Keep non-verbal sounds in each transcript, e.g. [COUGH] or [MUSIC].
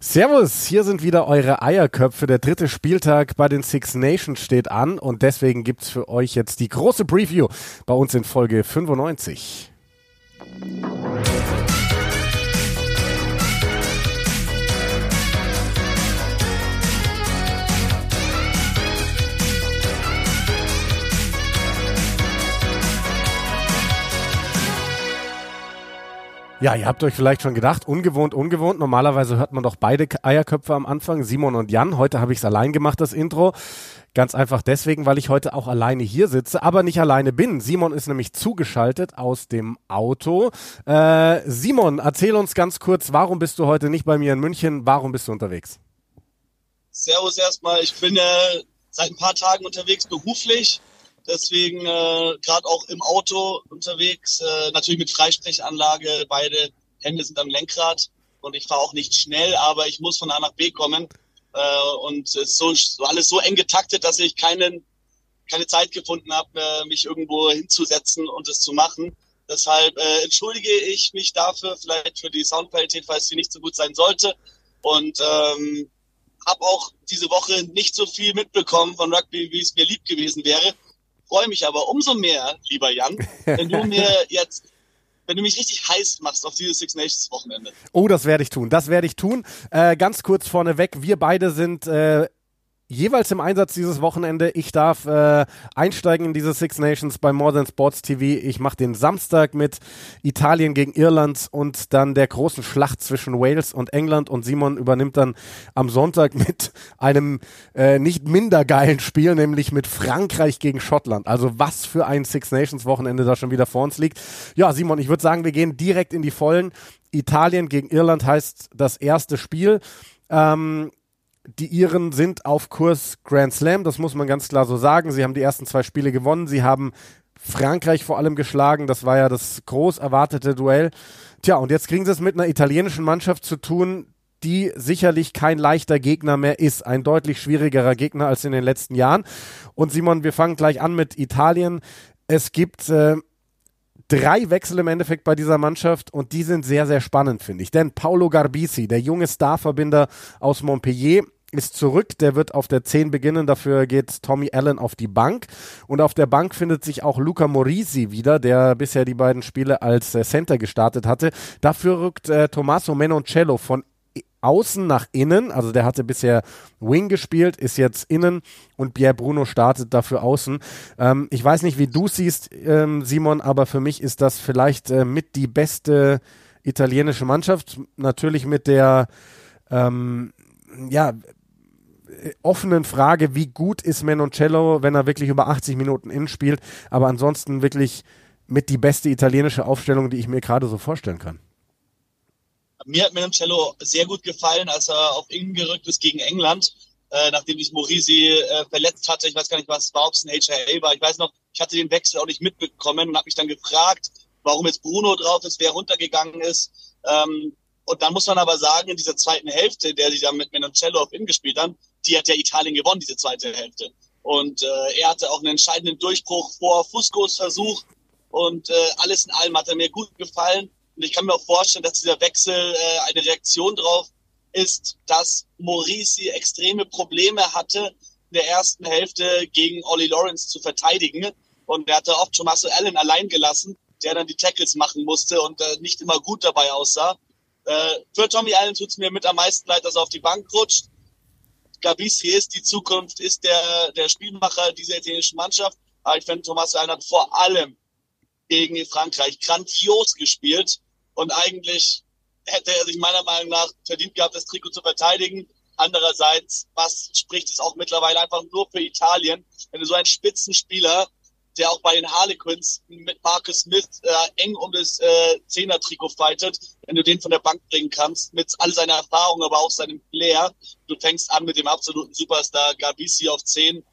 Servus, hier sind wieder eure Eierköpfe. Der dritte Spieltag bei den Six Nations steht an und deswegen gibt's für euch jetzt die große Preview bei uns in Folge 95. Ja, ihr habt euch vielleicht schon gedacht, ungewohnt, ungewohnt. Normalerweise hört man doch beide Eierköpfe am Anfang, Simon und Jan. Heute habe ich es allein gemacht, das Intro. Ganz einfach deswegen, weil ich heute auch alleine hier sitze, aber nicht alleine bin. Simon ist nämlich zugeschaltet aus dem Auto. Äh, Simon, erzähl uns ganz kurz, warum bist du heute nicht bei mir in München? Warum bist du unterwegs? Servus erstmal. Ich bin äh, seit ein paar Tagen unterwegs beruflich Deswegen äh, gerade auch im Auto unterwegs, äh, natürlich mit Freisprechanlage. Beide Hände sind am Lenkrad und ich fahre auch nicht schnell, aber ich muss von A nach B kommen. Äh, und es ist so, alles so eng getaktet, dass ich keinen, keine Zeit gefunden habe, äh, mich irgendwo hinzusetzen und es zu machen. Deshalb äh, entschuldige ich mich dafür, vielleicht für die Soundqualität, falls sie nicht so gut sein sollte. Und ähm, habe auch diese Woche nicht so viel mitbekommen von Rugby, wie es mir lieb gewesen wäre freue mich aber umso mehr, lieber Jan, wenn du [LAUGHS] mir jetzt wenn du mich richtig heiß machst auf dieses Six Nations Wochenende. Oh, das werde ich tun. Das werde ich tun. Äh, ganz kurz vorneweg, wir beide sind äh, jeweils im Einsatz dieses Wochenende. Ich darf äh, einsteigen in diese Six Nations bei More Than Sports TV. Ich mache den Samstag mit Italien gegen Irland und dann der großen Schlacht zwischen Wales und England. Und Simon übernimmt dann am Sonntag mit einem äh, nicht minder geilen Spiel, nämlich mit Frankreich gegen Schottland. Also was für ein Six Nations Wochenende da schon wieder vor uns liegt. Ja, Simon, ich würde sagen, wir gehen direkt in die Vollen. Italien gegen Irland heißt das erste Spiel. Ähm, die Iren sind auf Kurs Grand Slam, das muss man ganz klar so sagen. Sie haben die ersten zwei Spiele gewonnen. Sie haben Frankreich vor allem geschlagen. Das war ja das groß erwartete Duell. Tja, und jetzt kriegen sie es mit einer italienischen Mannschaft zu tun, die sicherlich kein leichter Gegner mehr ist. Ein deutlich schwierigerer Gegner als in den letzten Jahren. Und Simon, wir fangen gleich an mit Italien. Es gibt äh, drei Wechsel im Endeffekt bei dieser Mannschaft und die sind sehr, sehr spannend, finde ich. Denn Paolo Garbisi, der junge Starverbinder aus Montpellier, ist zurück, der wird auf der 10 beginnen, dafür geht Tommy Allen auf die Bank und auf der Bank findet sich auch Luca Morisi wieder, der bisher die beiden Spiele als äh, Center gestartet hatte. Dafür rückt äh, Tommaso Menoncello von außen nach innen, also der hatte bisher Wing gespielt, ist jetzt innen und Pierre Bruno startet dafür außen. Ähm, ich weiß nicht, wie du siehst, ähm, Simon, aber für mich ist das vielleicht äh, mit die beste italienische Mannschaft, natürlich mit der ähm, ja, offenen Frage, wie gut ist Menoncello, wenn er wirklich über 80 Minuten innen spielt, aber ansonsten wirklich mit die beste italienische Aufstellung, die ich mir gerade so vorstellen kann. Mir hat Menoncello sehr gut gefallen, als er auf innen gerückt ist gegen England, äh, nachdem sich Morisi äh, verletzt hatte. Ich weiß gar nicht, was war, ob es ein HIA war. Ich weiß noch, ich hatte den Wechsel auch nicht mitbekommen und habe mich dann gefragt, warum jetzt Bruno drauf ist, wer runtergegangen ist. Ähm, und dann muss man aber sagen, in dieser zweiten Hälfte, der sich dann mit Menoncello auf innen gespielt haben, die hat ja Italien gewonnen, diese zweite Hälfte. Und äh, er hatte auch einen entscheidenden Durchbruch vor Fuscos Versuch. Und äh, alles in allem hat er mir gut gefallen. Und ich kann mir auch vorstellen, dass dieser Wechsel äh, eine Reaktion darauf ist, dass Morisi extreme Probleme hatte, in der ersten Hälfte gegen Ollie Lawrence zu verteidigen. Und er hatte oft Tommaso Allen allein gelassen, der dann die Tackles machen musste und äh, nicht immer gut dabei aussah. Äh, für Tommy Allen tut es mir mit am meisten leid, dass er auf die Bank rutscht. Gabisi ist die Zukunft, ist der, der Spielmacher dieser italienischen Mannschaft. Aber ich finde, Thomas Allen hat vor allem gegen Frankreich grandios gespielt. Und eigentlich hätte er sich meiner Meinung nach verdient gehabt, das Trikot zu verteidigen. Andererseits, was spricht es auch mittlerweile einfach nur für Italien, wenn du so einen Spitzenspieler der auch bei den Harlequins mit Marcus Smith äh, eng um das äh, Zehner-Trikot fightet, wenn du den von der Bank bringen kannst, mit all seiner Erfahrung, aber auch seinem Flair. Du fängst an mit dem absoluten Superstar Gabisi auf 10.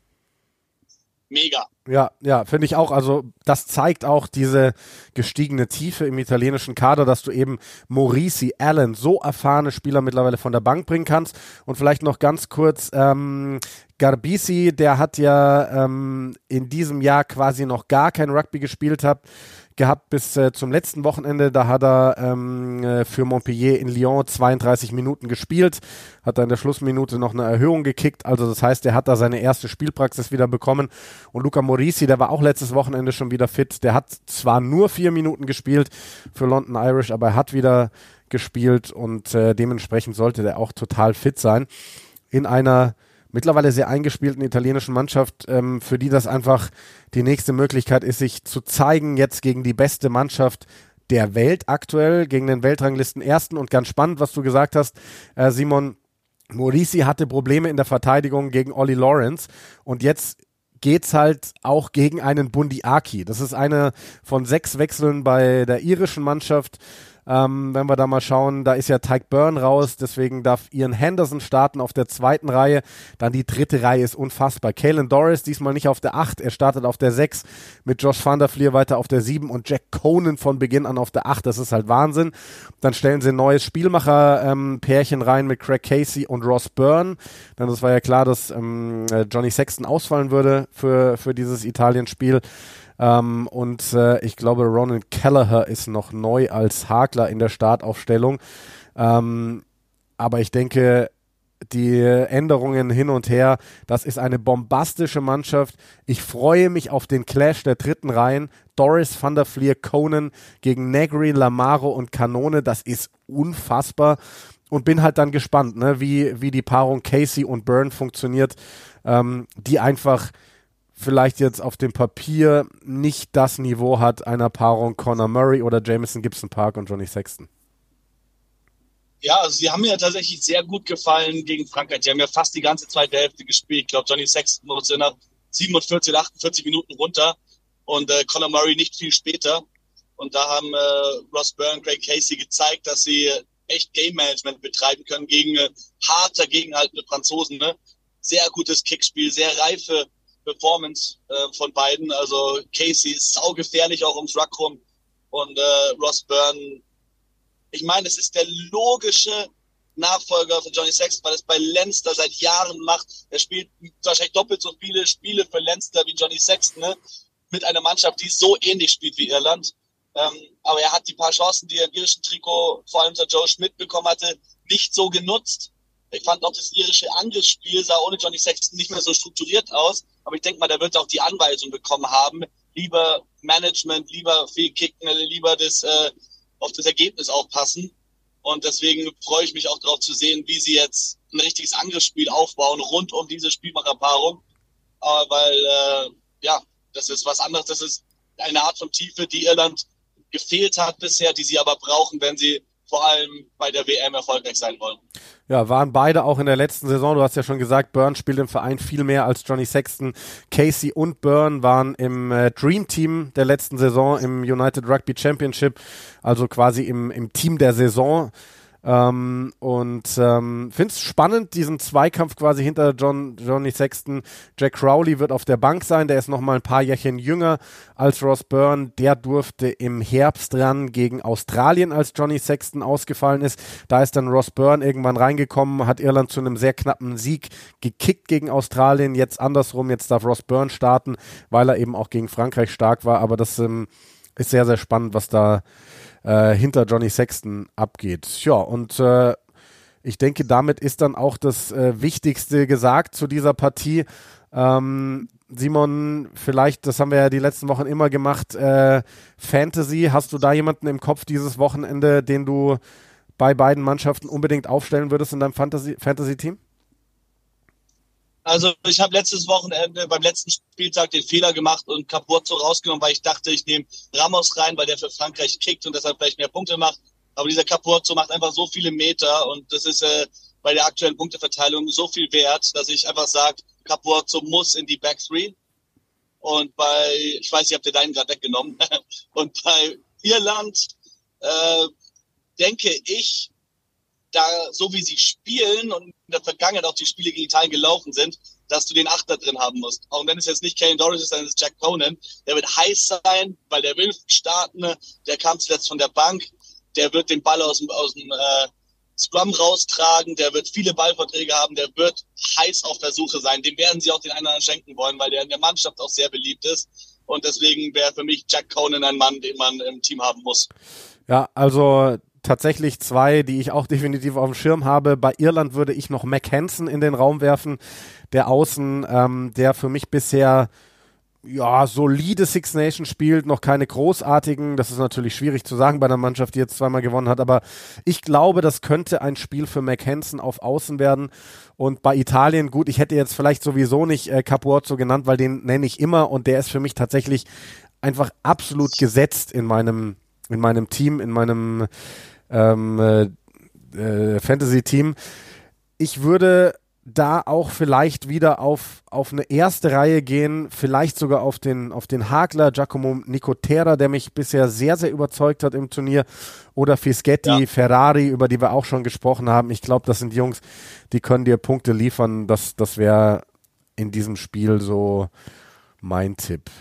Mega. Ja, ja, finde ich auch. Also das zeigt auch diese gestiegene Tiefe im italienischen Kader, dass du eben Maurici, Allen, so erfahrene Spieler mittlerweile von der Bank bringen kannst. Und vielleicht noch ganz kurz, ähm, Garbisi, der hat ja ähm, in diesem Jahr quasi noch gar kein Rugby gespielt hat, gehabt bis äh, zum letzten Wochenende. Da hat er ähm, äh, für Montpellier in Lyon 32 Minuten gespielt, hat da in der Schlussminute noch eine Erhöhung gekickt. Also das heißt, er hat da seine erste Spielpraxis wieder bekommen. Und Luca Morisi, der war auch letztes Wochenende schon wieder fit. Der hat zwar nur vier Minuten gespielt für London Irish, aber er hat wieder gespielt und äh, dementsprechend sollte der auch total fit sein. In einer mittlerweile sehr eingespielten italienischen Mannschaft, ähm, für die das einfach die nächste Möglichkeit ist, sich zu zeigen, jetzt gegen die beste Mannschaft der Welt aktuell, gegen den Weltranglisten Ersten. Und ganz spannend, was du gesagt hast, äh, Simon, Morisi hatte Probleme in der Verteidigung gegen Olli Lawrence und jetzt geht's halt auch gegen einen Bundi Aki. Das ist eine von sechs Wechseln bei der irischen Mannschaft. Ähm, wenn wir da mal schauen, da ist ja Tyke Byrne raus, deswegen darf Ian Henderson starten auf der zweiten Reihe. Dann die dritte Reihe ist unfassbar. Kalen Doris diesmal nicht auf der 8, er startet auf der 6 mit Josh van der Vlier weiter auf der 7 und Jack Conan von Beginn an auf der 8. Das ist halt Wahnsinn. Dann stellen sie ein neues Spielmacher-Pärchen ähm, rein mit Craig Casey und Ross Byrne. Dann das war ja klar, dass ähm, Johnny Sexton ausfallen würde für, für dieses Italien-Spiel. Ähm, und äh, ich glaube, Ronan Kelleher ist noch neu als Hakler in der Startaufstellung. Ähm, aber ich denke, die Änderungen hin und her, das ist eine bombastische Mannschaft. Ich freue mich auf den Clash der dritten Reihen. Doris van der Vlier, Conan gegen Negri, Lamaro und Kanone, das ist unfassbar. Und bin halt dann gespannt, ne, wie, wie die Paarung Casey und Byrne funktioniert, ähm, die einfach vielleicht jetzt auf dem Papier nicht das Niveau hat einer Paarung Conor Murray oder Jameson Gibson Park und Johnny Sexton. Ja, also sie haben mir tatsächlich sehr gut gefallen gegen Frankreich. Die haben ja fast die ganze zweite Hälfte gespielt. Ich glaube, Johnny Sexton musste nach 47 oder 48 Minuten runter und äh, Conor Murray nicht viel später. Und da haben äh, Ross Byrne, Greg Casey gezeigt, dass sie echt Game Management betreiben können gegen äh, harte, gegenhaltende Franzosen. Ne? Sehr gutes Kickspiel, sehr reife Performance äh, von beiden. Also Casey ist saugefährlich auch ums Ruck rum und äh, Ross Byrne. Ich meine, es ist der logische Nachfolger von Johnny Sexton, weil es bei Leinster seit Jahren macht. Er spielt wahrscheinlich doppelt so viele Spiele für Leinster wie Johnny Sexton, ne? mit einer Mannschaft, die so ähnlich spielt wie Irland. Ähm, aber er hat die paar Chancen, die er im irischen Trikot, vor allem unter Joe Schmidt bekommen hatte, nicht so genutzt. Ich fand auch das irische Angriffsspiel sah ohne Johnny Sexton nicht mehr so strukturiert aus. Aber ich denke mal, der wird auch die Anweisung bekommen haben, lieber Management, lieber viel kicken, lieber das, äh, auf das Ergebnis aufpassen. Und deswegen freue ich mich auch darauf zu sehen, wie sie jetzt ein richtiges Angriffsspiel aufbauen rund um diese Spielmacherpaarung. Äh, weil, äh, ja, das ist was anderes. Das ist eine Art von Tiefe, die Irland gefehlt hat bisher, die sie aber brauchen, wenn sie vor allem bei der WM erfolgreich sein wollen. Ja, waren beide auch in der letzten Saison. Du hast ja schon gesagt, Byrne spielt im Verein viel mehr als Johnny Sexton. Casey und Byrne waren im äh, Dream Team der letzten Saison im United Rugby Championship, also quasi im, im Team der Saison. Ähm, und ähm, finde es spannend, diesen Zweikampf quasi hinter John, Johnny Sexton. Jack Crowley wird auf der Bank sein, der ist noch mal ein paar Jährchen jünger als Ross Byrne. Der durfte im Herbst ran gegen Australien, als Johnny Sexton ausgefallen ist. Da ist dann Ross Byrne irgendwann reingekommen, hat Irland zu einem sehr knappen Sieg gekickt gegen Australien. Jetzt andersrum, jetzt darf Ross Byrne starten, weil er eben auch gegen Frankreich stark war. Aber das ähm, ist sehr, sehr spannend, was da äh, hinter Johnny Sexton abgeht. Ja, und äh, ich denke, damit ist dann auch das äh, Wichtigste gesagt zu dieser Partie. Ähm, Simon, vielleicht, das haben wir ja die letzten Wochen immer gemacht, äh, Fantasy, hast du da jemanden im Kopf dieses Wochenende, den du bei beiden Mannschaften unbedingt aufstellen würdest in deinem Fantasy-Team? Fantasy also ich habe letztes Wochenende beim letzten Spieltag den Fehler gemacht und Capurzo rausgenommen, weil ich dachte, ich nehme Ramos rein, weil der für Frankreich kickt und deshalb vielleicht mehr Punkte macht. Aber dieser Capurzo macht einfach so viele Meter und das ist äh, bei der aktuellen Punkteverteilung so viel wert, dass ich einfach sage, Capurzo muss in die Back Three. Und bei, ich weiß, ihr habt ihr deinen gerade weggenommen. [LAUGHS] und bei Irland äh, denke ich, da, so wie sie spielen und in der Vergangenheit auch die Spiele gegen Italien gelaufen sind, dass du den Achter drin haben musst. Auch wenn es jetzt nicht Kane Doris ist, dann ist es Jack Conan. Der wird heiß sein, weil der will starten. Der kam zuletzt von der Bank. Der wird den Ball aus dem, aus dem äh, Scrum raustragen. Der wird viele Ballverträge haben. Der wird heiß auf der Suche sein. Dem werden sie auch den einen oder anderen schenken wollen, weil der in der Mannschaft auch sehr beliebt ist. Und deswegen wäre für mich Jack Conan ein Mann, den man im Team haben muss. Ja, also tatsächlich zwei, die ich auch [LAUGHS] definitiv auf dem Schirm habe. Bei Irland würde ich noch Mac Hansen in den Raum werfen, der Außen, ähm, der für mich bisher ja, solide Six Nations spielt, noch keine großartigen. Das ist natürlich schwierig zu sagen bei einer Mannschaft, die jetzt zweimal gewonnen hat, aber ich glaube, das könnte ein Spiel für McHanson auf Außen werden. Und bei Italien, gut, ich hätte jetzt vielleicht sowieso nicht äh, Capuozzo genannt, weil den nenne ich immer und der ist für mich tatsächlich einfach absolut gesetzt in meinem, in meinem Team, in meinem ähm, äh, äh, Fantasy-Team. Ich würde da auch vielleicht wieder auf, auf eine erste Reihe gehen, vielleicht sogar auf den, auf den Hagler Giacomo Nicotera, der mich bisher sehr, sehr überzeugt hat im Turnier, oder Fischetti, ja. Ferrari, über die wir auch schon gesprochen haben. Ich glaube, das sind Jungs, die können dir Punkte liefern. Das, das wäre in diesem Spiel so mein Tipp.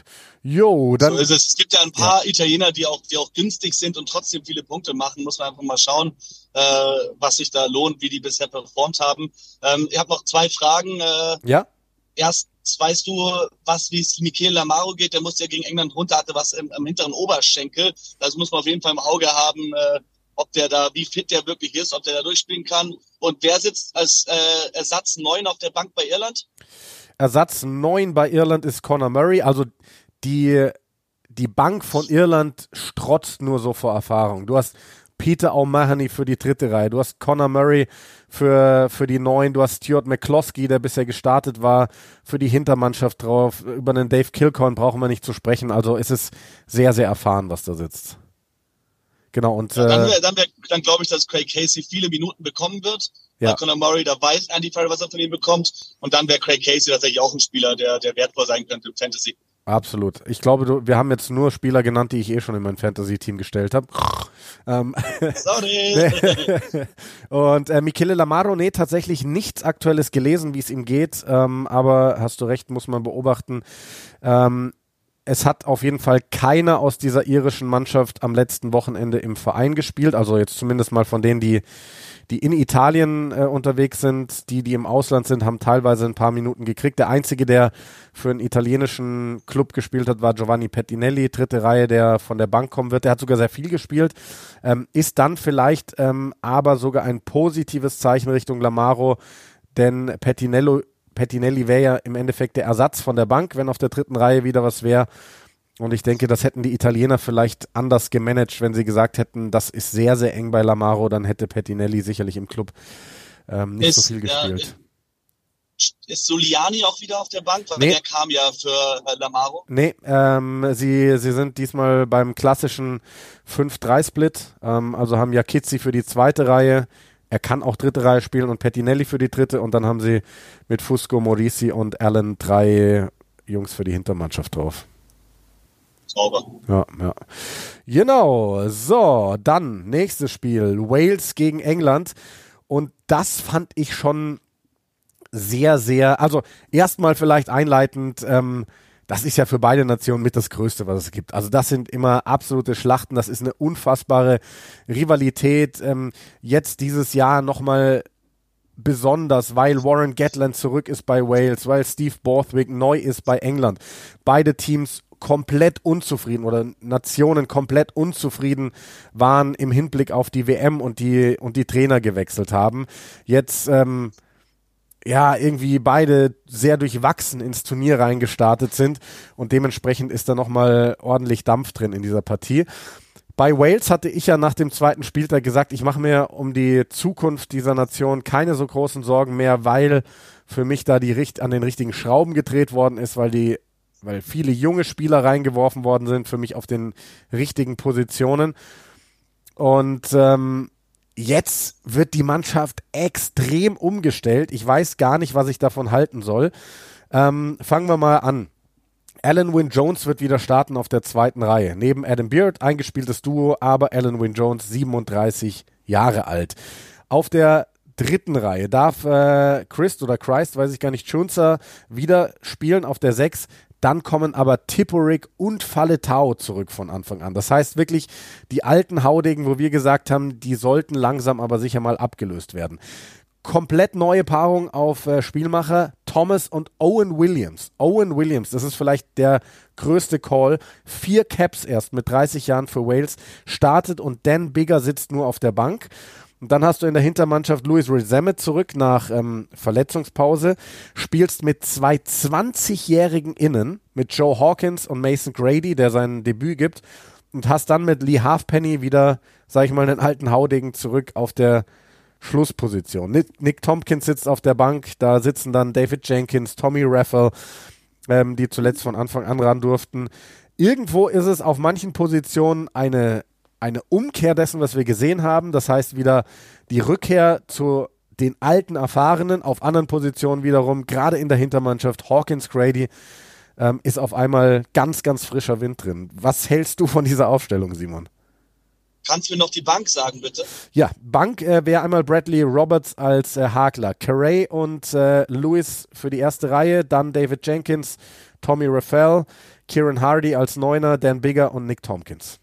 Jo, dann. So ist es. Es gibt ja ein paar ja. Italiener, die auch, die auch günstig sind und trotzdem viele Punkte machen. Muss man einfach mal schauen, äh, was sich da lohnt, wie die bisher performt haben. Ähm, ich habe noch zwei Fragen. Äh, ja. Erst weißt du, was wie es Michele Lamaro geht? Der musste ja gegen England runter, hatte was im, im hinteren Oberschenkel. Das muss man auf jeden Fall im Auge haben, äh, ob der da, wie fit der wirklich ist, ob der da durchspielen kann. Und wer sitzt als äh, Ersatz neun auf der Bank bei Irland? Ersatz neun bei Irland ist Conor Murray. Also die, die Bank von Irland strotzt nur so vor Erfahrung. Du hast Peter O'Mahony für die dritte Reihe, du hast Conor Murray für, für die neun, du hast Stuart McCloskey, der bisher gestartet war, für die Hintermannschaft drauf. Über einen Dave Kilcorn brauchen wir nicht zu sprechen. Also ist es sehr, sehr erfahren, was da sitzt. Genau, und ja, dann, äh, dann, dann glaube ich, dass Craig Casey viele Minuten bekommen wird. Ja. Bei Conor Murray, da weiß Andy Farrell, was er von ihm bekommt. Und dann wäre Craig Casey tatsächlich auch ein Spieler, der, der wertvoll sein könnte im Fantasy. Absolut. Ich glaube, du, wir haben jetzt nur Spieler genannt, die ich eh schon in mein Fantasy-Team gestellt habe. ähm, Sorry. [LAUGHS] und äh, Michele Lamaro, nee, tatsächlich nichts Aktuelles gelesen, wie es ihm geht. Ähm, aber hast du recht, muss man beobachten. Ähm, es hat auf jeden Fall keiner aus dieser irischen Mannschaft am letzten Wochenende im Verein gespielt. Also jetzt zumindest mal von denen, die die in Italien äh, unterwegs sind, die, die im Ausland sind, haben teilweise ein paar Minuten gekriegt. Der einzige, der für einen italienischen Club gespielt hat, war Giovanni Pettinelli, dritte Reihe, der von der Bank kommen wird. Der hat sogar sehr viel gespielt, ähm, ist dann vielleicht ähm, aber sogar ein positives Zeichen Richtung Lamaro, denn Pettinello, Pettinelli wäre ja im Endeffekt der Ersatz von der Bank, wenn auf der dritten Reihe wieder was wäre. Und ich denke, das hätten die Italiener vielleicht anders gemanagt, wenn sie gesagt hätten, das ist sehr, sehr eng bei Lamaro, dann hätte Pettinelli sicherlich im Club ähm, nicht ist, so viel gespielt. Ja, ist Soliani auch wieder auf der Bank? Weil nee. der kam ja für äh, Lamaro. Nee, ähm, sie, sie sind diesmal beim klassischen 5-3-Split, ähm, also haben ja Kizzi für die zweite Reihe, er kann auch dritte Reihe spielen und Pettinelli für die dritte und dann haben sie mit Fusco, Morisi und Allen drei Jungs für die Hintermannschaft drauf. Sauber. Ja, ja. Genau. So, dann nächstes Spiel. Wales gegen England. Und das fand ich schon sehr, sehr, also erstmal vielleicht einleitend, ähm, das ist ja für beide Nationen mit das Größte, was es gibt. Also das sind immer absolute Schlachten, das ist eine unfassbare Rivalität. Ähm, jetzt dieses Jahr nochmal besonders, weil Warren Gatland zurück ist bei Wales, weil Steve Borthwick neu ist bei England. Beide Teams komplett unzufrieden oder Nationen komplett unzufrieden waren im Hinblick auf die WM und die und die Trainer gewechselt haben. Jetzt ähm, ja irgendwie beide sehr durchwachsen ins Turnier reingestartet sind und dementsprechend ist da nochmal ordentlich Dampf drin in dieser Partie. Bei Wales hatte ich ja nach dem zweiten Spieltag gesagt, ich mache mir um die Zukunft dieser Nation keine so großen Sorgen mehr, weil für mich da die an den richtigen Schrauben gedreht worden ist, weil die weil viele junge Spieler reingeworfen worden sind, für mich auf den richtigen Positionen. Und ähm, jetzt wird die Mannschaft extrem umgestellt. Ich weiß gar nicht, was ich davon halten soll. Ähm, fangen wir mal an. Alan Wynne Jones wird wieder starten auf der zweiten Reihe. Neben Adam Beard eingespieltes Duo, aber Alan Wynne Jones 37 Jahre alt. Auf der dritten Reihe darf äh, Christ oder Christ, weiß ich gar nicht, Chunzer wieder spielen auf der 6. Dann kommen aber Tipperick und Falletau zurück von Anfang an. Das heißt wirklich, die alten Haudegen, wo wir gesagt haben, die sollten langsam aber sicher mal abgelöst werden. Komplett neue Paarung auf äh, Spielmacher. Thomas und Owen Williams. Owen Williams, das ist vielleicht der größte Call. Vier Caps erst mit 30 Jahren für Wales startet und Dan Bigger sitzt nur auf der Bank. Und dann hast du in der Hintermannschaft Louis Rezemet zurück nach ähm, Verletzungspause, spielst mit zwei 20-jährigen Innen, mit Joe Hawkins und Mason Grady, der sein Debüt gibt, und hast dann mit Lee Halfpenny wieder, sag ich mal, einen alten Haudegen zurück auf der Schlussposition. Nick, Nick, Tompkins sitzt auf der Bank, da sitzen dann David Jenkins, Tommy Raffel, ähm, die zuletzt von Anfang an ran durften. Irgendwo ist es auf manchen Positionen eine, eine Umkehr dessen, was wir gesehen haben. Das heißt wieder die Rückkehr zu den alten Erfahrenen, auf anderen Positionen wiederum, gerade in der Hintermannschaft, Hawkins, Grady, ähm, ist auf einmal ganz, ganz frischer Wind drin. Was hältst du von dieser Aufstellung, Simon? Kannst du mir noch die Bank sagen, bitte? Ja, Bank äh, wäre einmal Bradley Roberts als äh, Hakler, Carey und äh, Lewis für die erste Reihe, dann David Jenkins, Tommy Raphael, Kieran Hardy als Neuner, Dan Bigger und Nick Tompkins.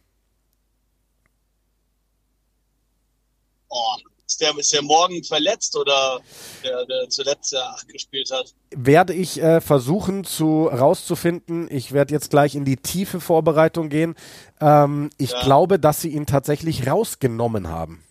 Oh, ist der, ist der morgen verletzt oder der, der zuletzt ja, gespielt hat? Werde ich äh, versuchen zu rauszufinden. Ich werde jetzt gleich in die tiefe Vorbereitung gehen. Ähm, ich ja. glaube, dass sie ihn tatsächlich rausgenommen haben.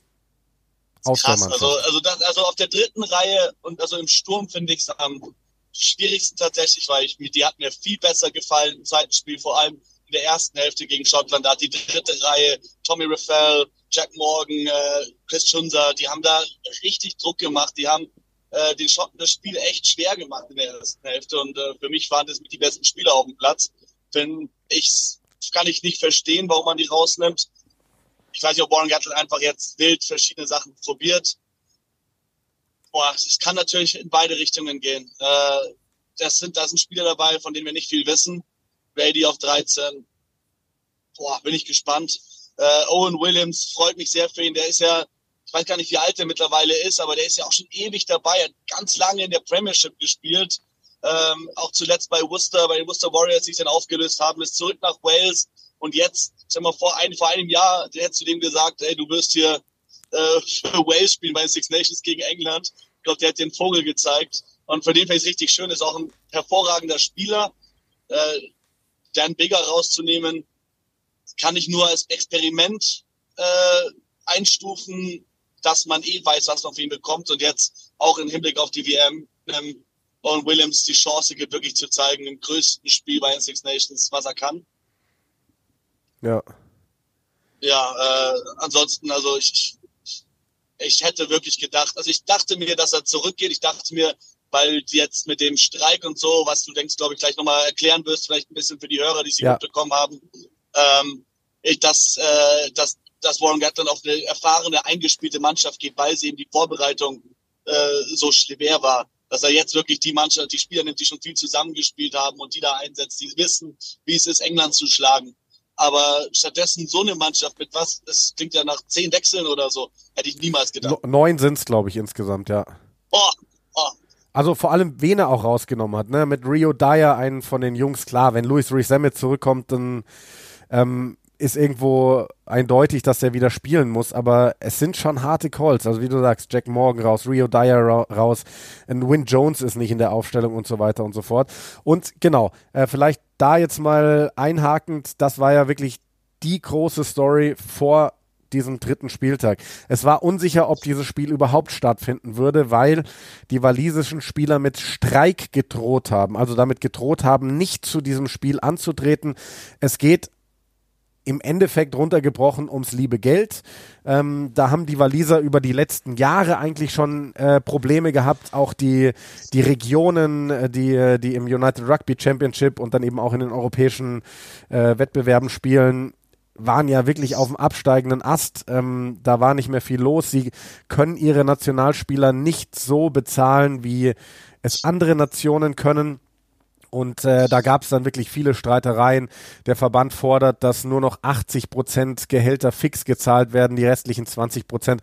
Aus krass. Also, also, das, also auf der dritten Reihe und also im Sturm finde ich es am schwierigsten tatsächlich, weil ich die hat mir viel besser gefallen im zweiten Spiel, vor allem in der ersten Hälfte gegen Schottland. Da hat die dritte Reihe, Tommy Raphael, Jack Morgan, äh, Chris Schunzer, die haben da richtig Druck gemacht. Die haben äh, den Schotten das Spiel echt schwer gemacht in der ersten Hälfte. Und äh, für mich waren das mit die besten Spieler auf dem Platz. Wenn ich kann ich nicht verstehen, warum man die rausnimmt. Ich weiß nicht, ob Warren Gatland einfach jetzt wild verschiedene Sachen probiert. Boah, es kann natürlich in beide Richtungen gehen. Äh, das sind, da sind Spieler dabei, von denen wir nicht viel wissen. Brady auf 13. Boah, bin ich gespannt. Äh, Owen Williams freut mich sehr für ihn. Der ist ja, ich weiß gar nicht, wie alt er mittlerweile ist, aber der ist ja auch schon ewig dabei. Hat ganz lange in der Premiership gespielt. Ähm, auch zuletzt bei Worcester, bei den Worcester Warriors, die sich dann aufgelöst haben, ist zurück nach Wales. Und jetzt, sag mal, vor, ein, vor einem Jahr, der hätte zu dem gesagt, ey, du wirst hier äh, für Wales spielen bei den Six Nations gegen England. Ich glaube, der hat den Vogel gezeigt. Und für den finde ich es richtig schön, ist auch ein hervorragender Spieler. Äh, Dan Bigger rauszunehmen, kann ich nur als Experiment äh, einstufen, dass man eh weiß, was man für ihn bekommt und jetzt auch im Hinblick auf die WM ähm, Owen Williams die Chance gibt, wirklich zu zeigen, im größten Spiel bei den Six Nations, was er kann. Ja. Ja, äh, ansonsten, also ich, ich hätte wirklich gedacht, also ich dachte mir, dass er zurückgeht. Ich dachte mir, weil jetzt mit dem Streik und so, was du denkst, glaube ich, gleich nochmal erklären wirst, vielleicht ein bisschen für die Hörer, die sie ja. mitbekommen haben, ähm, dass, äh, dass, dass Warren Gatland auf eine erfahrene, eingespielte Mannschaft geht, weil sie eben die Vorbereitung äh, so schwer war. Dass er jetzt wirklich die Mannschaft, die Spieler nimmt, die schon viel zusammengespielt haben und die da einsetzt, die wissen, wie es ist, England zu schlagen. Aber stattdessen so eine Mannschaft mit was, es klingt ja nach zehn Wechseln oder so, hätte ich niemals gedacht. neun sind es, glaube ich, insgesamt, ja. Oh, oh. Also vor allem, wen er auch rausgenommen hat, ne? Mit Rio Dyer, einen von den Jungs, klar, wenn Louis Rees zurückkommt, dann ähm, ist irgendwo eindeutig, dass er wieder spielen muss, aber es sind schon harte Calls. Also wie du sagst, Jack Morgan raus, Rio Dyer ra raus, ein Win Jones ist nicht in der Aufstellung und so weiter und so fort. Und genau, äh, vielleicht da jetzt mal einhakend, das war ja wirklich die große Story vor diesem dritten Spieltag. Es war unsicher, ob dieses Spiel überhaupt stattfinden würde, weil die walisischen Spieler mit Streik gedroht haben, also damit gedroht haben, nicht zu diesem Spiel anzutreten. Es geht im Endeffekt runtergebrochen ums liebe Geld. Ähm, da haben die Waliser über die letzten Jahre eigentlich schon äh, Probleme gehabt. Auch die, die Regionen, äh, die, äh, die im United Rugby Championship und dann eben auch in den europäischen äh, Wettbewerben spielen, waren ja wirklich auf dem absteigenden Ast. Ähm, da war nicht mehr viel los. Sie können ihre Nationalspieler nicht so bezahlen, wie es andere Nationen können. Und äh, da gab es dann wirklich viele Streitereien. Der Verband fordert, dass nur noch 80 Prozent Gehälter fix gezahlt werden, die restlichen 20 Prozent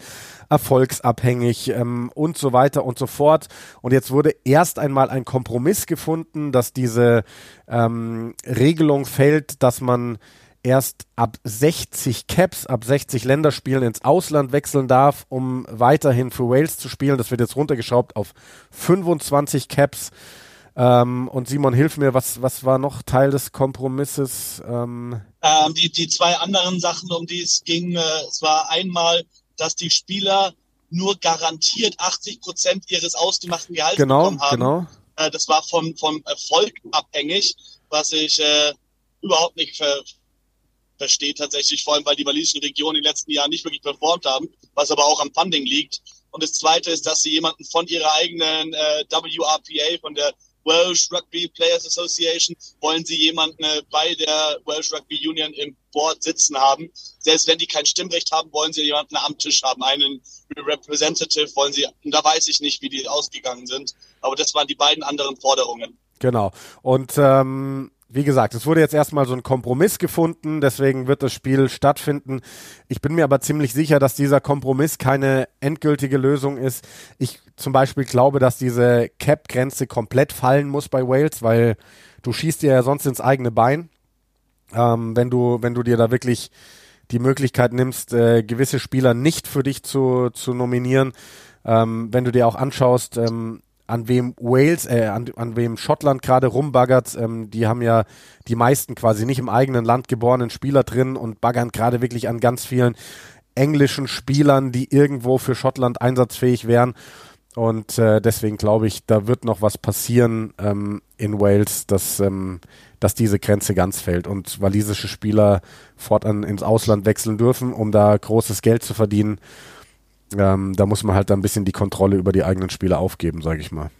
erfolgsabhängig ähm, und so weiter und so fort. Und jetzt wurde erst einmal ein Kompromiss gefunden, dass diese ähm, Regelung fällt, dass man erst ab 60 Caps, ab 60 Länderspielen ins Ausland wechseln darf, um weiterhin für Wales zu spielen. Das wird jetzt runtergeschraubt auf 25 Caps. Ähm, und Simon, hilf mir, was, was war noch Teil des Kompromisses? Ähm ähm, die, die zwei anderen Sachen, um die es ging, äh, es war einmal, dass die Spieler nur garantiert 80 Prozent ihres ausgemachten Gehalts genau, bekommen haben. Genau. Äh, das war vom, vom Erfolg abhängig, was ich äh, überhaupt nicht ver verstehe tatsächlich, vor allem weil die walisischen Regionen in den letzten Jahren nicht wirklich performt haben, was aber auch am Funding liegt. Und das Zweite ist, dass sie jemanden von ihrer eigenen äh, WRPA, von der Welsh Rugby Players Association, wollen sie jemanden äh, bei der Welsh Rugby Union im Board sitzen haben. Selbst wenn die kein Stimmrecht haben, wollen sie jemanden am Tisch haben, einen Representative wollen sie, da weiß ich nicht, wie die ausgegangen sind, aber das waren die beiden anderen Forderungen. Genau. Und ähm, wie gesagt, es wurde jetzt erstmal so ein Kompromiss gefunden, deswegen wird das Spiel stattfinden. Ich bin mir aber ziemlich sicher, dass dieser Kompromiss keine endgültige Lösung ist. Ich zum Beispiel glaube, dass diese Cap-Grenze komplett fallen muss bei Wales, weil du schießt dir ja sonst ins eigene Bein, ähm, wenn du, wenn du dir da wirklich die Möglichkeit nimmst, äh, gewisse Spieler nicht für dich zu, zu nominieren. Ähm, wenn du dir auch anschaust, ähm, an wem Wales, äh, an, an wem Schottland gerade rumbaggert. Ähm, die haben ja die meisten quasi nicht im eigenen Land geborenen Spieler drin und baggern gerade wirklich an ganz vielen englischen Spielern, die irgendwo für Schottland einsatzfähig wären. Und äh, deswegen glaube ich, da wird noch was passieren ähm, in Wales, dass, ähm, dass diese Grenze ganz fällt und walisische Spieler fortan ins Ausland wechseln dürfen, um da großes Geld zu verdienen. Ähm, da muss man halt ein bisschen die Kontrolle über die eigenen Spiele aufgeben, sage ich mal.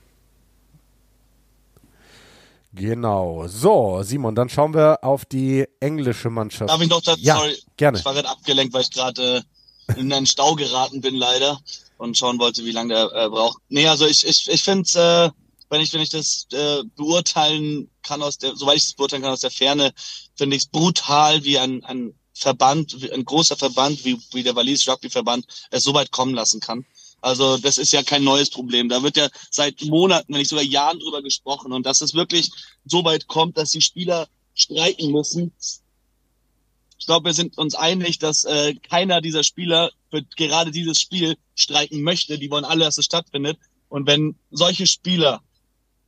Genau. So, Simon, dann schauen wir auf die englische Mannschaft. Darf ich noch dazu? Ja, sorry, gerne. Ich war gerade abgelenkt, weil ich gerade äh, in einen Stau geraten bin, leider. Und schauen wollte, wie lange der äh, braucht. Nee, also ich, ich, ich finde äh, wenn ich, wenn ich das äh, beurteilen kann aus der, soweit ich es beurteilen kann aus der Ferne, finde ich es brutal, wie ein, ein Verband, ein großer Verband wie, wie der Wallis Rugby Verband es so weit kommen lassen kann. Also das ist ja kein neues Problem. Da wird ja seit Monaten, wenn nicht sogar Jahren drüber gesprochen und dass es wirklich so weit kommt, dass die Spieler streiken müssen. Ich glaube, wir sind uns einig, dass äh, keiner dieser Spieler für gerade dieses Spiel streiken möchte. Die wollen alle, dass es stattfindet. Und wenn solche Spieler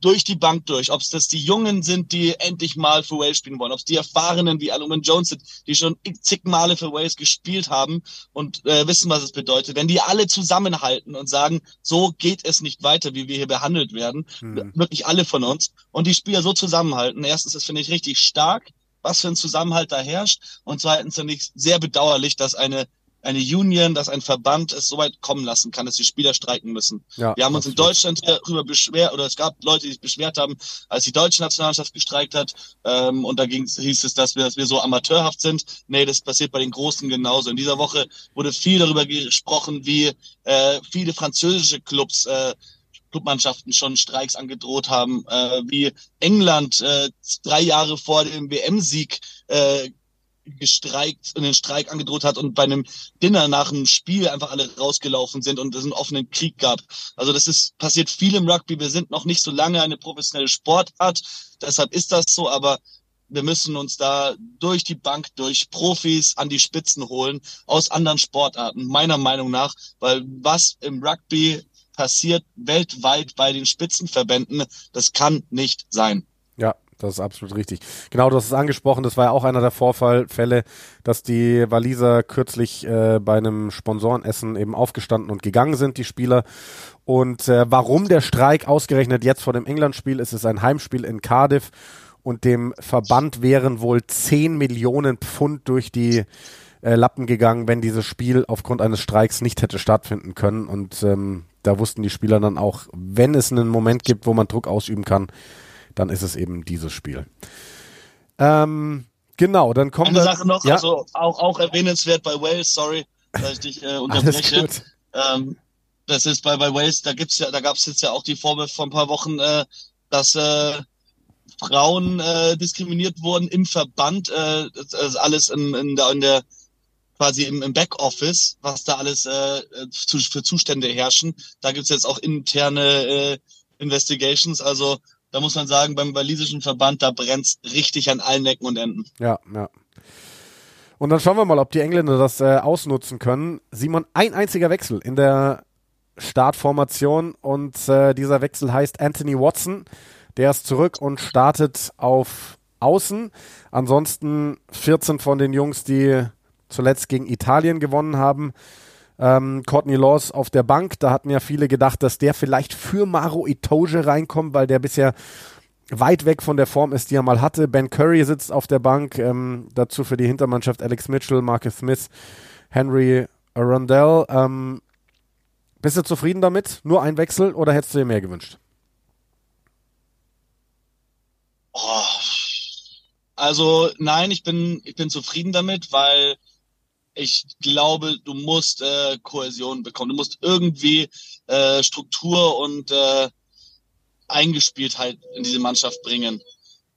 durch die Bank durch. Ob es das die Jungen sind, die endlich mal für Wales spielen wollen, ob es die Erfahrenen wie Aluman Jones sind, die schon zig Male für Wales gespielt haben und äh, wissen, was es bedeutet. Wenn die alle zusammenhalten und sagen, so geht es nicht weiter, wie wir hier behandelt werden, hm. wirklich alle von uns, und die Spieler so zusammenhalten, erstens, das finde ich richtig stark, was für ein Zusammenhalt da herrscht, und zweitens finde ich sehr bedauerlich, dass eine eine Union, dass ein Verband es so weit kommen lassen kann, dass die Spieler streiken müssen. Ja, wir haben uns in Deutschland darüber beschwert, oder es gab Leute, die sich beschwert haben, als die deutsche Nationalmannschaft gestreikt hat, ähm, und da hieß es, dass wir, dass wir so amateurhaft sind. Nee, das passiert bei den Großen genauso. In dieser Woche wurde viel darüber gesprochen, wie äh, viele französische Clubs äh, Clubmannschaften schon Streiks angedroht haben, äh, wie England äh, drei Jahre vor dem WM-Sieg äh, gestreikt und den Streik angedroht hat und bei einem Dinner nach dem Spiel einfach alle rausgelaufen sind und es einen offenen Krieg gab. Also das ist passiert viel im Rugby. Wir sind noch nicht so lange eine professionelle Sportart, deshalb ist das so, aber wir müssen uns da durch die Bank, durch Profis an die Spitzen holen aus anderen Sportarten, meiner Meinung nach, weil was im Rugby passiert weltweit bei den Spitzenverbänden, das kann nicht sein. Ja, das ist absolut richtig. Genau, du hast es angesprochen, das war ja auch einer der Vorfälle, dass die Waliser kürzlich äh, bei einem Sponsorenessen eben aufgestanden und gegangen sind, die Spieler. Und äh, warum der Streik ausgerechnet jetzt vor dem England-Spiel ist, es ein Heimspiel in Cardiff und dem Verband wären wohl 10 Millionen Pfund durch die äh, Lappen gegangen, wenn dieses Spiel aufgrund eines Streiks nicht hätte stattfinden können. Und ähm, da wussten die Spieler dann auch, wenn es einen Moment gibt, wo man Druck ausüben kann, dann ist es eben dieses Spiel. Ähm, genau, dann kommt. Eine Sache noch, ja? also auch, auch erwähnenswert bei Wales, sorry, dass ich dich äh, [LAUGHS] unterbreche. Ähm, das ist bei, bei Wales, da gibt's ja, da gab es jetzt ja auch die Vorwürfe vor ein paar Wochen, äh, dass äh, Frauen äh, diskriminiert wurden im Verband, äh, das, das alles in, in, der, in der quasi im, im Backoffice, was da alles äh, zu, für Zustände herrschen. Da gibt's jetzt auch interne äh, Investigations. Also da muss man sagen, beim walisischen Verband, da brennt's richtig an allen Ecken und Enden. Ja, ja. Und dann schauen wir mal, ob die Engländer das äh, ausnutzen können. Simon, ein einziger Wechsel in der Startformation und äh, dieser Wechsel heißt Anthony Watson Der ist zurück und startet auf Außen. Ansonsten 14 von den Jungs, die zuletzt gegen Italien gewonnen haben. Ähm, Courtney Laws auf der Bank, da hatten ja viele gedacht, dass der vielleicht für Maro Itoge reinkommt, weil der bisher weit weg von der Form ist, die er mal hatte. Ben Curry sitzt auf der Bank, ähm, dazu für die Hintermannschaft Alex Mitchell, Marcus Smith, Henry Rondell. Ähm, bist du zufrieden damit? Nur ein Wechsel oder hättest du dir mehr gewünscht? Oh. Also nein, ich bin, ich bin zufrieden damit, weil ich glaube, du musst äh, Kohäsion bekommen. Du musst irgendwie äh, Struktur und äh, Eingespieltheit in diese Mannschaft bringen.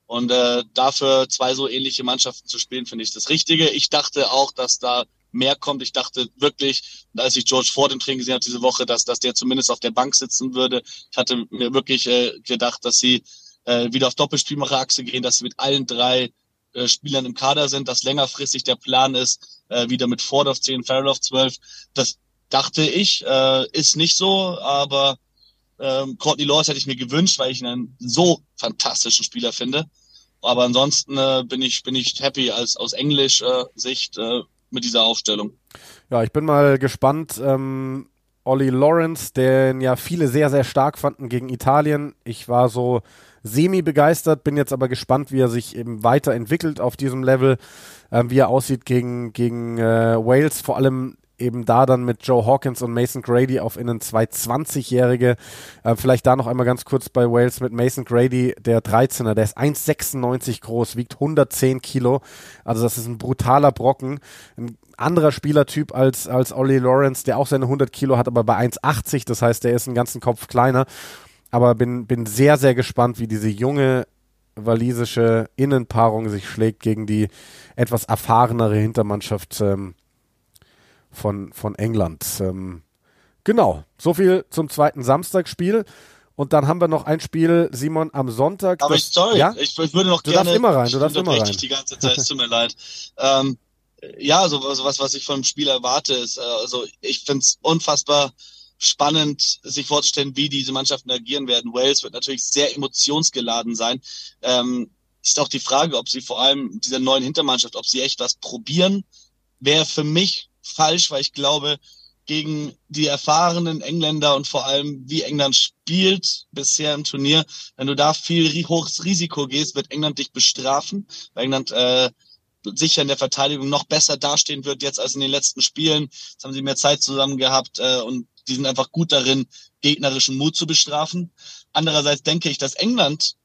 Und äh, dafür zwei so ähnliche Mannschaften zu spielen, finde ich das Richtige. Ich dachte auch, dass da mehr kommt. Ich dachte wirklich, als ich George Ford im Training gesehen habe diese Woche, dass, dass der zumindest auf der Bank sitzen würde. Ich hatte mir wirklich äh, gedacht, dass sie äh, wieder auf Doppelspielmacherachse gehen, dass sie mit allen drei äh, Spielern im Kader sind, dass längerfristig der Plan ist, äh, wieder mit Ford auf 10, Farrell auf 12. Das dachte ich, äh, ist nicht so, aber ähm, Courtney Laws hätte ich mir gewünscht, weil ich ihn einen so fantastischen Spieler finde. Aber ansonsten äh, bin ich bin ich happy als aus Englisch äh, Sicht äh, mit dieser Aufstellung. Ja, ich bin mal gespannt. Ähm, Olli Lawrence, den ja viele sehr, sehr stark fanden gegen Italien. Ich war so semi begeistert, bin jetzt aber gespannt, wie er sich eben weiterentwickelt auf diesem Level, äh, wie er aussieht gegen, gegen äh, Wales, vor allem eben da dann mit Joe Hawkins und Mason Grady auf innen zwei 20-Jährige. Äh, vielleicht da noch einmal ganz kurz bei Wales mit Mason Grady, der 13er, der ist 1,96 groß, wiegt 110 Kilo. Also das ist ein brutaler Brocken. Ein anderer Spielertyp als, als Ollie Lawrence, der auch seine 100 Kilo hat, aber bei 1,80, das heißt, der ist einen ganzen Kopf kleiner. Aber bin, bin sehr, sehr gespannt, wie diese junge walisische Innenpaarung sich schlägt gegen die etwas erfahrenere Hintermannschaft ähm, von, von England. Ähm, genau, so viel zum zweiten Samstagsspiel. Und dann haben wir noch ein Spiel, Simon, am Sonntag. Aber das, ich, sorry, ja? ich, ich, würde noch du gerne. Darfst immer rein, du darfst immer rein. die ganze Zeit, es tut mir leid. [LAUGHS] Ähm, ja, so, so was, was ich vom Spiel erwarte, ist, äh, also ich finde es unfassbar spannend, sich vorzustellen, wie diese Mannschaften agieren werden. Wales wird natürlich sehr emotionsgeladen sein. Ähm, ist auch die Frage, ob sie vor allem dieser neuen Hintermannschaft, ob sie echt was probieren, wäre für mich falsch, weil ich glaube, gegen die erfahrenen Engländer und vor allem wie England spielt bisher im Turnier, wenn du da viel hohes Risiko gehst, wird England dich bestrafen, weil England äh, sicher in der Verteidigung noch besser dastehen wird jetzt als in den letzten Spielen. Jetzt haben sie mehr Zeit zusammen gehabt äh, und die sind einfach gut darin, gegnerischen Mut zu bestrafen. Andererseits denke ich, dass England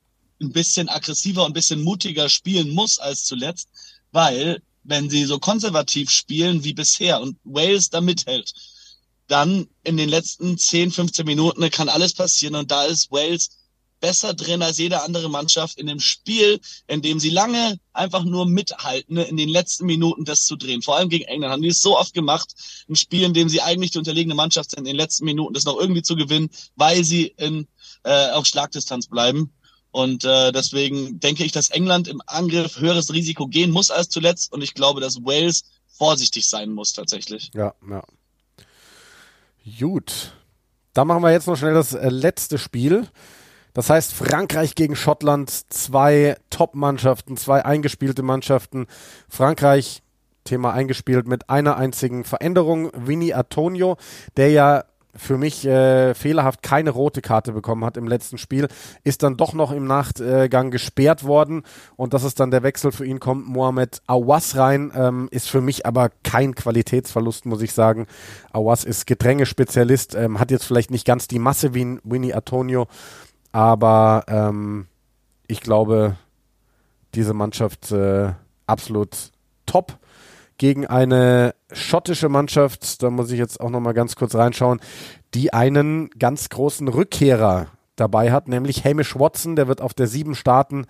ein bisschen aggressiver und ein bisschen mutiger spielen muss als zuletzt, weil wenn sie so konservativ spielen wie bisher und Wales da mithält, dann in den letzten 10, 15 Minuten kann alles passieren und da ist Wales besser drin als jede andere Mannschaft in dem Spiel, in dem sie lange einfach nur mithalten, ne, in den letzten Minuten das zu drehen. Vor allem gegen England haben die es so oft gemacht, ein Spiel, in dem sie eigentlich die unterlegene Mannschaft sind, in den letzten Minuten das noch irgendwie zu gewinnen, weil sie in, äh, auf Schlagdistanz bleiben. Und äh, deswegen denke ich, dass England im Angriff höheres Risiko gehen muss als zuletzt. Und ich glaube, dass Wales vorsichtig sein muss tatsächlich. Ja, ja. Gut. Dann machen wir jetzt noch schnell das äh, letzte Spiel. Das heißt, Frankreich gegen Schottland, zwei Top-Mannschaften, zwei eingespielte Mannschaften. Frankreich, Thema eingespielt mit einer einzigen Veränderung. Vinny Antonio, der ja für mich äh, fehlerhaft keine rote Karte bekommen hat im letzten Spiel, ist dann doch noch im Nachgang gesperrt worden und dass es dann der Wechsel für ihn kommt, Mohamed Awas rein, ähm, ist für mich aber kein Qualitätsverlust, muss ich sagen. Awas ist Gedrängespezialist, ähm, hat jetzt vielleicht nicht ganz die Masse wie Winnie Antonio, aber ähm, ich glaube, diese Mannschaft äh, absolut top gegen eine schottische Mannschaft, da muss ich jetzt auch noch mal ganz kurz reinschauen, die einen ganz großen Rückkehrer dabei hat, nämlich Hamish Watson, der wird auf der sieben starten.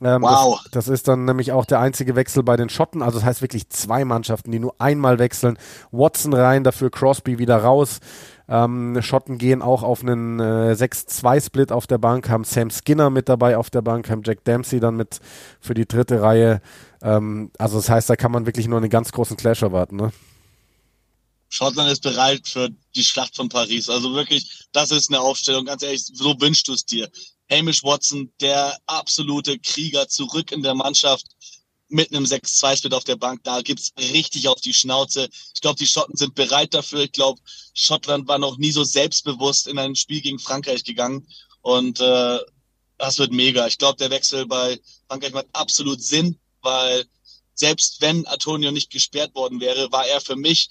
Ähm, wow. Das, das, ist dann nämlich auch der einzige Wechsel bei den Schotten. Also das heißt wirklich zwei Mannschaften, die nur einmal wechseln. Watson rein, dafür Crosby wieder raus. Ähm, Schotten gehen auch auf einen äh, 6-2-Split auf der Bank, haben Sam Skinner mit dabei auf der Bank, haben Jack Dempsey dann mit für die dritte Reihe. Ähm, also das heißt, da kann man wirklich nur einen ganz großen Clash erwarten. Ne? Schottland ist bereit für die Schlacht von Paris. Also wirklich, das ist eine Aufstellung. Ganz ehrlich, so wünschst du es dir. Hamish Watson, der absolute Krieger, zurück in der Mannschaft mit einem 6-2-Split auf der Bank. Da gibt's richtig auf die Schnauze. Ich glaube, die Schotten sind bereit dafür. Ich glaube, Schottland war noch nie so selbstbewusst in ein Spiel gegen Frankreich gegangen. Und äh, das wird mega. Ich glaube, der Wechsel bei Frankreich macht absolut Sinn, weil selbst wenn Antonio nicht gesperrt worden wäre, war er für mich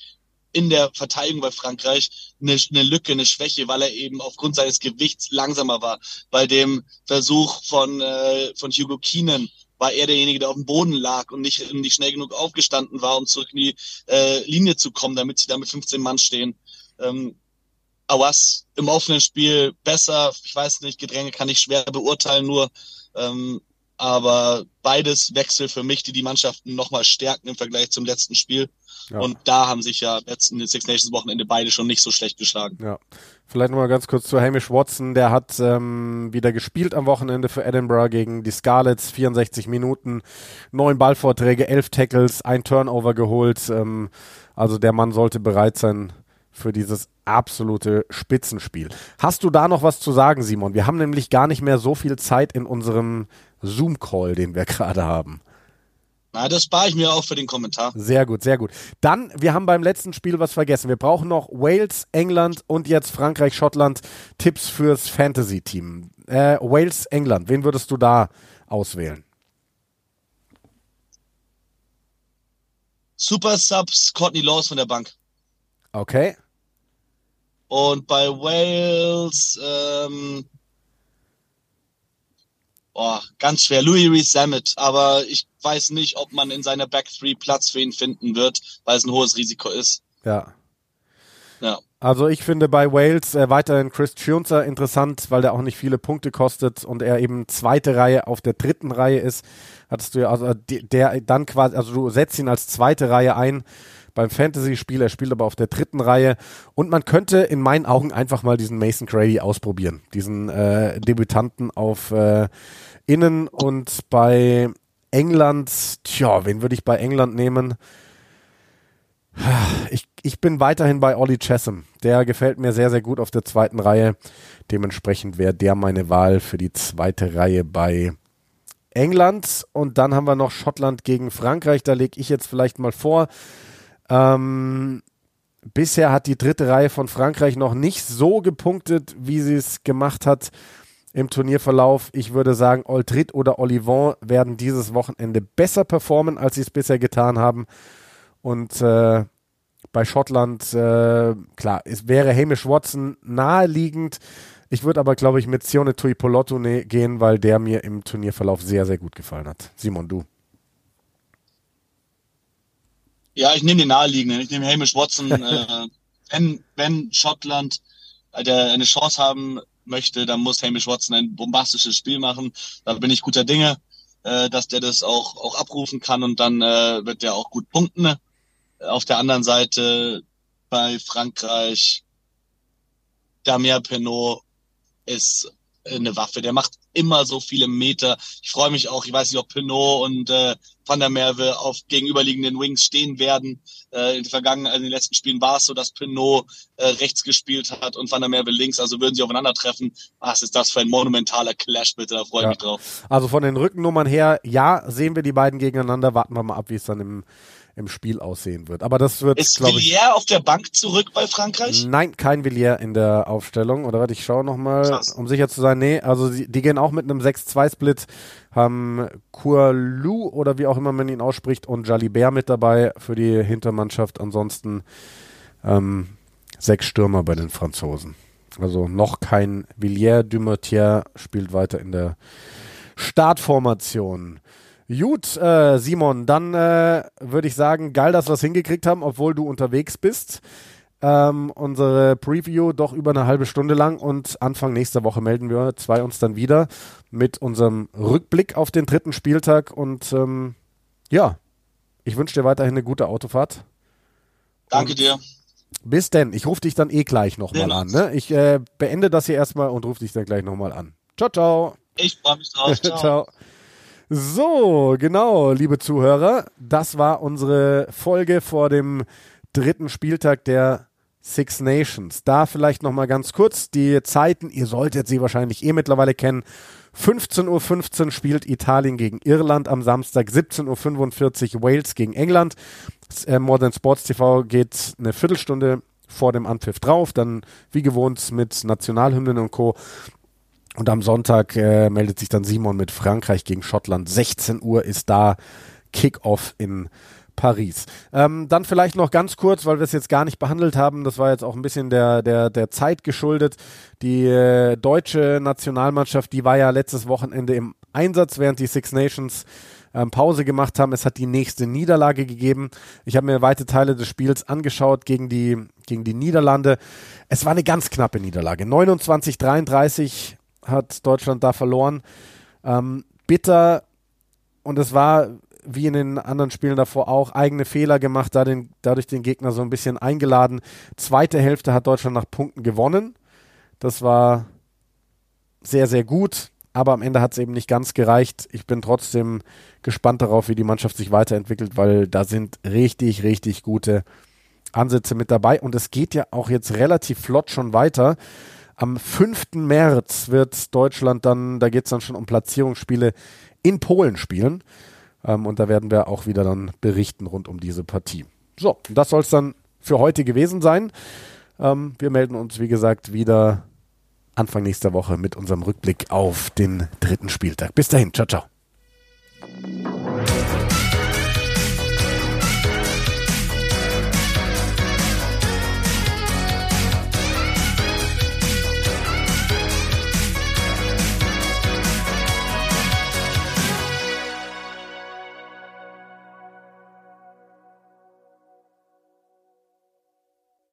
in der Verteidigung bei Frankreich eine, eine Lücke, eine Schwäche, weil er eben aufgrund seines Gewichts langsamer war. Bei dem Versuch von, äh, von Hugo Keenan war er derjenige, der auf dem Boden lag und nicht, nicht schnell genug aufgestanden war, um zurück in die äh, Linie zu kommen, damit sie da mit 15 Mann stehen. Ähm, Awas im offenen Spiel besser, ich weiß nicht, Gedränge kann ich schwer beurteilen, nur ähm, aber beides Wechsel für mich, die die Mannschaften nochmal stärken im Vergleich zum letzten Spiel. Ja. Und da haben sich ja letzten Six Nations Wochenende beide schon nicht so schlecht geschlagen. Ja. Vielleicht nochmal ganz kurz zu Hamish Watson. Der hat ähm, wieder gespielt am Wochenende für Edinburgh gegen die Scarlets. 64 Minuten, neun Ballvorträge, elf Tackles, ein Turnover geholt. Ähm, also der Mann sollte bereit sein für dieses absolute Spitzenspiel. Hast du da noch was zu sagen, Simon? Wir haben nämlich gar nicht mehr so viel Zeit in unserem Zoom-Call, den wir [LAUGHS] gerade haben. Na, das spare ich mir auch für den Kommentar. Sehr gut, sehr gut. Dann, wir haben beim letzten Spiel was vergessen. Wir brauchen noch Wales, England und jetzt Frankreich, Schottland. Tipps fürs Fantasy-Team. Äh, Wales, England. Wen würdest du da auswählen? Super Subs Courtney Laws von der Bank. Okay. Und bei Wales, ähm, oh, ganz schwer. Louis Rees Sammet, aber ich weiß nicht, ob man in seiner Back Three Platz für ihn finden wird, weil es ein hohes Risiko ist. Ja. Ja. Also ich finde bei Wales äh, weiterhin Chris Chunzer interessant, weil der auch nicht viele Punkte kostet und er eben zweite Reihe auf der dritten Reihe ist. Hattest du ja, also der dann quasi, also du setzt ihn als zweite Reihe ein beim Fantasy-Spiel. Er spielt aber auf der dritten Reihe. Und man könnte in meinen Augen einfach mal diesen Mason Grady ausprobieren. Diesen äh, Debütanten auf äh, Innen und bei England, tja, wen würde ich bei England nehmen? Ich, ich bin weiterhin bei Ollie Chessam. Der gefällt mir sehr, sehr gut auf der zweiten Reihe. Dementsprechend wäre der meine Wahl für die zweite Reihe bei England. Und dann haben wir noch Schottland gegen Frankreich. Da lege ich jetzt vielleicht mal vor. Ähm, bisher hat die dritte Reihe von Frankreich noch nicht so gepunktet, wie sie es gemacht hat im Turnierverlauf. Ich würde sagen, Oldrit oder Olivon werden dieses Wochenende besser performen, als sie es bisher getan haben. Und äh, bei Schottland, äh, klar, es wäre Hamish Watson naheliegend. Ich würde aber, glaube ich, mit Sione Tuipolotto gehen, weil der mir im Turnierverlauf sehr, sehr gut gefallen hat. Simon, du. Ja, ich nehme den naheliegenden. Ich nehme Hamish Watson. [LAUGHS] äh, wenn, wenn Schottland äh, eine Chance haben möchte, dann muss Hamish Watson ein bombastisches Spiel machen. Da bin ich guter Dinge, äh, dass der das auch, auch abrufen kann und dann äh, wird der auch gut punkten. Auf der anderen Seite bei Frankreich, Damien Penault ist eine Waffe. Der macht immer so viele Meter. Ich freue mich auch, ich weiß nicht, ob Pinot und äh, Van der Merwe auf gegenüberliegenden Wings stehen werden. Äh, in den vergangenen, also in den letzten Spielen war es so, dass Pinot äh, rechts gespielt hat und Van der Merwe links, also würden sie aufeinandertreffen. Was ist das für ein monumentaler Clash, bitte, da freue ich ja. mich drauf. Also von den Rückennummern her, ja, sehen wir die beiden gegeneinander, warten wir mal ab, wie es dann im im Spiel aussehen wird. Aber das wird. Ist Villiers auf der Bank zurück bei Frankreich? Nein, kein Villiers in der Aufstellung. Oder warte, ich schaue nochmal, um sicher zu sein. Nee, also die, die gehen auch mit einem 6-2-Split, haben Kurlu oder wie auch immer man ihn ausspricht und Jalibert mit dabei für die Hintermannschaft. Ansonsten ähm, sechs Stürmer bei den Franzosen. Also noch kein Villiers. Dumortier spielt weiter in der Startformation. Gut, äh, Simon, dann äh, würde ich sagen, geil, dass wir es hingekriegt haben, obwohl du unterwegs bist. Ähm, unsere Preview doch über eine halbe Stunde lang und Anfang nächster Woche melden wir zwei uns dann wieder mit unserem Rückblick auf den dritten Spieltag und ähm, ja, ich wünsche dir weiterhin eine gute Autofahrt. Danke und dir. Bis denn. Ich rufe dich dann eh gleich nochmal an. Ne? Ich äh, beende das hier erstmal und rufe dich dann gleich nochmal an. Ciao, ciao. Ich freue mich drauf. [LAUGHS] Ciao. ciao. So, genau, liebe Zuhörer, das war unsere Folge vor dem dritten Spieltag der Six Nations. Da vielleicht noch mal ganz kurz die Zeiten. Ihr solltet sie wahrscheinlich eh mittlerweile kennen. 15.15 Uhr 15 spielt Italien gegen Irland am Samstag, 17.45 Uhr Wales gegen England. Äh, Modern Sports TV geht eine Viertelstunde vor dem Anpfiff drauf, dann wie gewohnt mit Nationalhymnen und Co. Und am Sonntag äh, meldet sich dann Simon mit Frankreich gegen Schottland. 16 Uhr ist da Kickoff in Paris. Ähm, dann vielleicht noch ganz kurz, weil wir es jetzt gar nicht behandelt haben, das war jetzt auch ein bisschen der, der, der Zeit geschuldet. Die äh, deutsche Nationalmannschaft, die war ja letztes Wochenende im Einsatz, während die Six Nations ähm, Pause gemacht haben. Es hat die nächste Niederlage gegeben. Ich habe mir weite Teile des Spiels angeschaut gegen die, gegen die Niederlande. Es war eine ganz knappe Niederlage. 29-33 hat Deutschland da verloren. Ähm, bitter und es war wie in den anderen Spielen davor auch eigene Fehler gemacht, da den, dadurch den Gegner so ein bisschen eingeladen. Zweite Hälfte hat Deutschland nach Punkten gewonnen. Das war sehr, sehr gut, aber am Ende hat es eben nicht ganz gereicht. Ich bin trotzdem gespannt darauf, wie die Mannschaft sich weiterentwickelt, weil da sind richtig, richtig gute Ansätze mit dabei und es geht ja auch jetzt relativ flott schon weiter. Am 5. März wird Deutschland dann, da geht es dann schon um Platzierungsspiele in Polen spielen. Ähm, und da werden wir auch wieder dann berichten rund um diese Partie. So, das soll es dann für heute gewesen sein. Ähm, wir melden uns, wie gesagt, wieder Anfang nächster Woche mit unserem Rückblick auf den dritten Spieltag. Bis dahin, ciao, ciao.